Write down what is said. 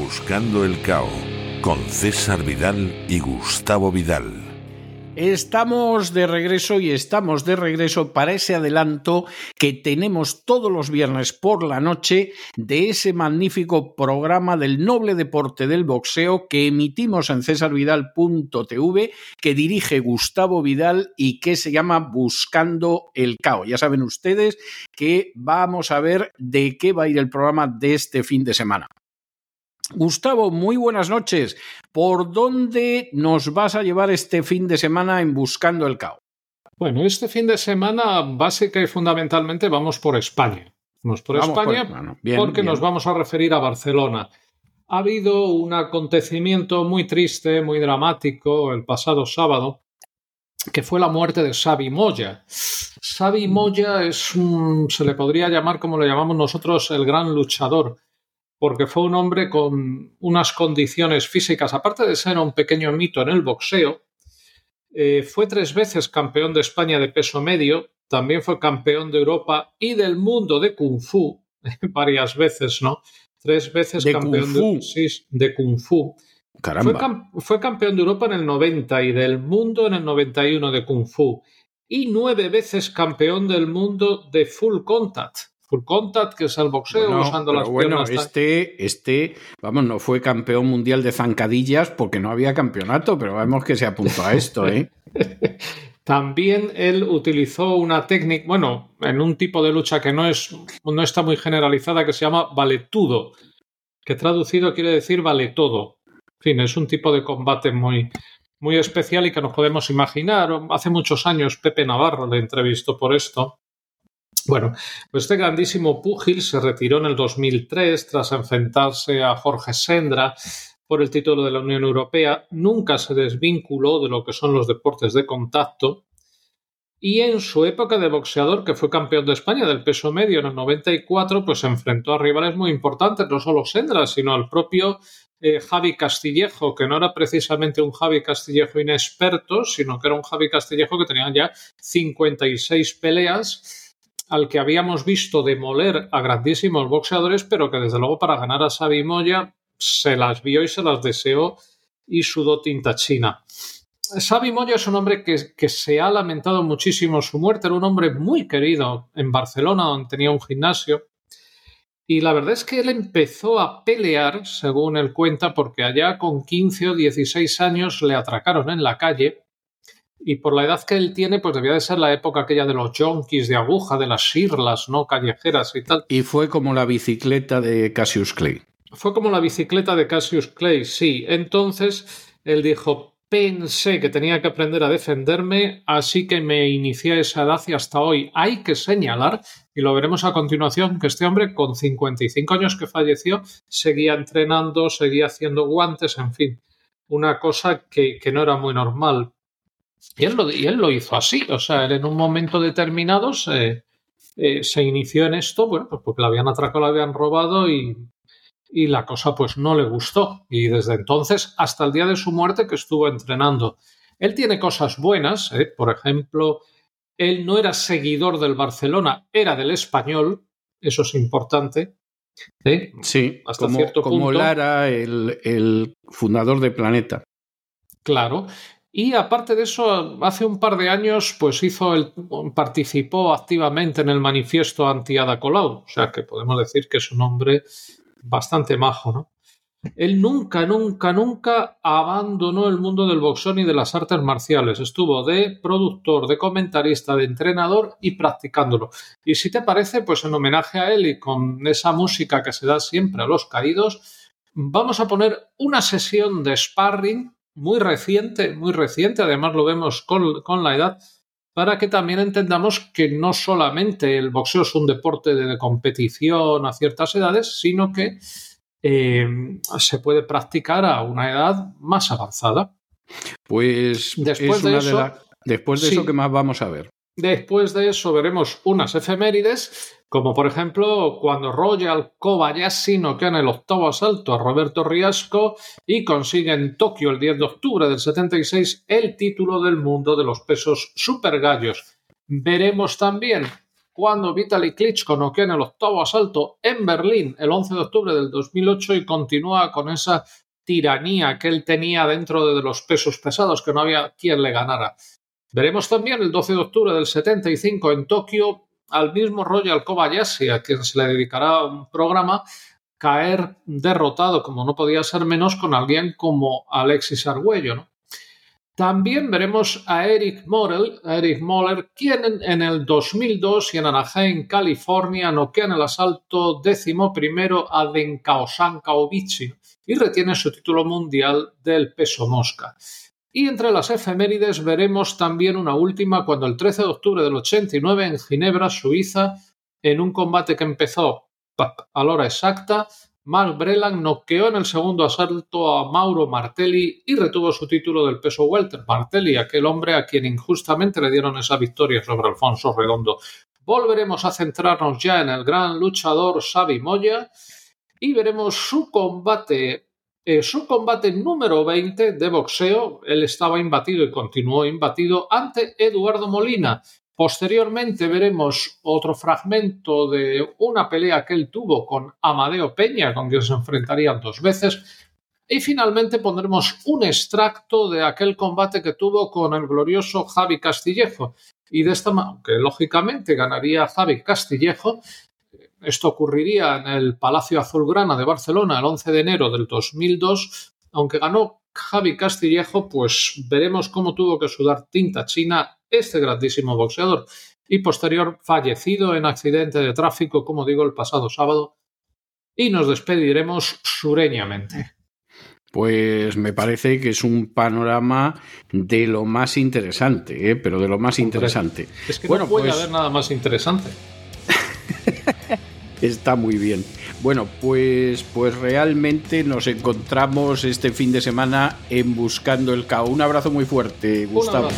Buscando el Cao con César Vidal y Gustavo Vidal. Estamos de regreso y estamos de regreso para ese adelanto que tenemos todos los viernes por la noche de ese magnífico programa del noble deporte del boxeo que emitimos en cesarvidal.tv que dirige Gustavo Vidal y que se llama Buscando el Cao. Ya saben ustedes que vamos a ver de qué va a ir el programa de este fin de semana. Gustavo, muy buenas noches. ¿Por dónde nos vas a llevar este fin de semana en Buscando el Cao? Bueno, este fin de semana básica y fundamentalmente vamos por España. Vamos por España porque nos vamos a referir a Barcelona. Ha habido un acontecimiento muy triste, muy dramático el pasado sábado, que fue la muerte de Xavi Moya. Xavi Moya es un, se le podría llamar como lo llamamos nosotros, el gran luchador porque fue un hombre con unas condiciones físicas, aparte de ser un pequeño mito en el boxeo, eh, fue tres veces campeón de España de peso medio, también fue campeón de Europa y del mundo de Kung Fu, varias veces, ¿no? Tres veces campeón De, de Kung Fu. Caramba. Fue, fue, campeón de Europa en el 90 y del mundo en el 91 de Kung Fu. Y nueve veces campeón del mundo de Full Contact full contact, que es el boxeo, usando las bueno, este, este, vamos, no fue campeón mundial de zancadillas porque no había campeonato, pero vemos que se apuntó a esto, ¿eh? También él utilizó una técnica, bueno, en un tipo de lucha que no, es, no está muy generalizada, que se llama valetudo, que traducido quiere decir vale todo. En fin, es un tipo de combate muy, muy especial y que nos podemos imaginar. Hace muchos años Pepe Navarro le entrevistó por esto bueno, pues este grandísimo púgil se retiró en el 2003 tras enfrentarse a Jorge Sendra por el título de la Unión Europea. Nunca se desvinculó de lo que son los deportes de contacto. Y en su época de boxeador, que fue campeón de España del peso medio en el 94, pues se enfrentó a rivales muy importantes, no solo Sendra, sino al propio eh, Javi Castillejo, que no era precisamente un Javi Castillejo inexperto, sino que era un Javi Castillejo que tenía ya 56 peleas al que habíamos visto demoler a grandísimos boxeadores, pero que desde luego para ganar a Xavi Moya se las vio y se las deseó y sudó tinta china. Xavi Moya es un hombre que, que, se ha lamentado muchísimo su muerte, era un hombre muy querido en Barcelona, donde tenía un gimnasio. Y la verdad es que él empezó a pelear, según él cuenta, porque allá con 15 o 16 años le atracaron en la calle y por la edad que él tiene, pues debía de ser la época aquella de los junkies de aguja, de las sirlas, ¿no? Callejeras y tal. Y fue como la bicicleta de Cassius Clay. Fue como la bicicleta de Cassius Clay, sí. Entonces él dijo, pensé que tenía que aprender a defenderme, así que me inicié a esa edad y hasta hoy. Hay que señalar, y lo veremos a continuación, que este hombre con 55 años que falleció seguía entrenando, seguía haciendo guantes, en fin, una cosa que, que no era muy normal. Y él, lo, y él lo hizo así, o sea, él en un momento determinado se, eh, se inició en esto, bueno, pues porque la habían atracado, la habían robado y, y la cosa pues no le gustó. Y desde entonces hasta el día de su muerte que estuvo entrenando. Él tiene cosas buenas, ¿eh? por ejemplo, él no era seguidor del Barcelona, era del español, eso es importante. ¿eh? Sí, hasta como, cierto como Lara, el, el fundador de Planeta. Claro, y aparte de eso, hace un par de años, pues hizo el, participó activamente en el manifiesto anti-Ada Colau. O sea que podemos decir que es un hombre bastante majo, ¿no? Él nunca, nunca, nunca abandonó el mundo del boxeo ni de las artes marciales. Estuvo de productor, de comentarista, de entrenador y practicándolo. Y si te parece, pues en homenaje a él y con esa música que se da siempre a los caídos, vamos a poner una sesión de sparring muy reciente, muy reciente, además lo vemos con, con la edad, para que también entendamos que no solamente el boxeo es un deporte de competición a ciertas edades, sino que eh, se puede practicar a una edad más avanzada. Pues después de eso, después de eso, ¿qué más vamos a ver? Después de eso veremos unas efemérides, como por ejemplo cuando Royal Kobayashi noquea en el octavo asalto a Roberto Riasco y consigue en Tokio el 10 de octubre del 76 el título del mundo de los pesos super gallos. Veremos también cuando Vitaly Klitschko noquea en el octavo asalto en Berlín el 11 de octubre del 2008 y continúa con esa tiranía que él tenía dentro de los pesos pesados, que no había quien le ganara. Veremos también el 12 de octubre del 75 en Tokio al mismo Royal Kobayashi, a quien se le dedicará un programa, caer derrotado, como no podía ser menos, con alguien como Alexis Argüello. También veremos a Eric Morel, Eric Moller, quien en, el 2002 y en Anaheim, California, noquea en el asalto décimo primero a Denkaosan Kaobichi y retiene su título mundial del peso mosca. Y entre las efemérides veremos también una última cuando el 13 de octubre del 89 en Ginebra, Suiza, en un combate que empezó a la hora exacta, Mark Breland noqueó en el segundo asalto a Mauro Martelli y retuvo su título del peso welter. Martelli, aquel hombre a quien injustamente le dieron esa victoria sobre Alfonso Redondo. Volveremos a centrarnos ya en el gran luchador Xavi Moya y veremos su combate, eh, su combate número 20 de boxeo. Él estaba imbatido y continuó imbatido ante Eduardo Molina. Posteriormente veremos otro fragmento de una pelea que él tuvo con Amadeo Peña, con quien se enfrentarían dos veces. Y finalmente pondremos un extracto de aquel combate que tuvo con el glorioso Javi Castillejo. Y de esta manera, que lógicamente ganaría Javi Castillejo, esto ocurriría en el Palacio Azulgrana de Barcelona el 11 de enero del 2002. Aunque ganó Javi Castillejo, pues veremos cómo tuvo que sudar tinta china este grandísimo boxeador y posterior fallecido en accidente de tráfico, como digo, el pasado sábado. Y nos despediremos sureñamente. Pues me parece que es un panorama de lo más interesante, ¿eh? pero de lo más interesante. Es que bueno, no puede pues haber nada más interesante. Está muy bien. Bueno, pues, pues realmente nos encontramos este fin de semana en Buscando el Cao. Un abrazo muy fuerte, Gustavo.